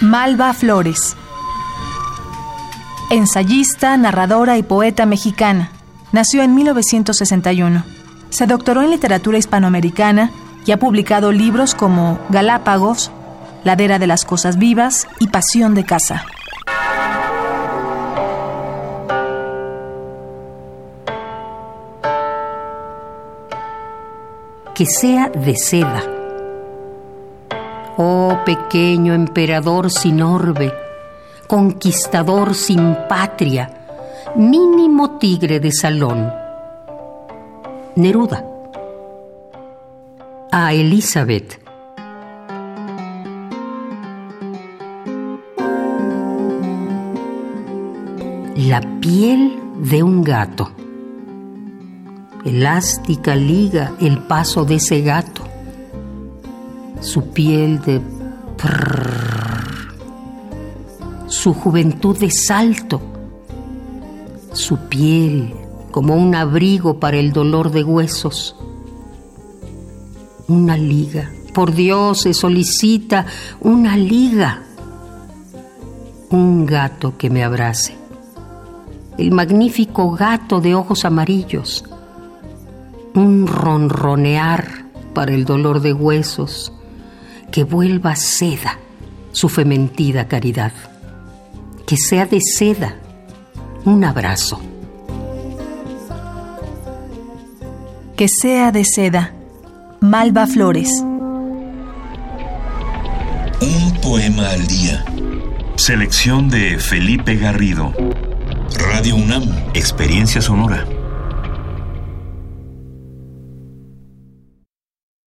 Malva Flores. Ensayista, narradora y poeta mexicana. Nació en 1961. Se doctoró en literatura hispanoamericana y ha publicado libros como Galápagos, Ladera de las Cosas Vivas y Pasión de Casa. Que sea de seda. Oh pequeño emperador sin orbe, conquistador sin patria, mínimo tigre de salón. Neruda. A Elizabeth. La piel de un gato. Elástica liga el paso de ese gato. Su piel de su juventud de salto, su piel como un abrigo para el dolor de huesos. Una liga, por Dios se solicita una liga, un gato que me abrace, el magnífico gato de ojos amarillos, un ronronear para el dolor de huesos, que vuelva seda su fementida caridad que sea de seda. Un abrazo. Que sea de seda. Malva Flores. Un poema al día. Selección de Felipe Garrido. Radio UNAM. Experiencia sonora.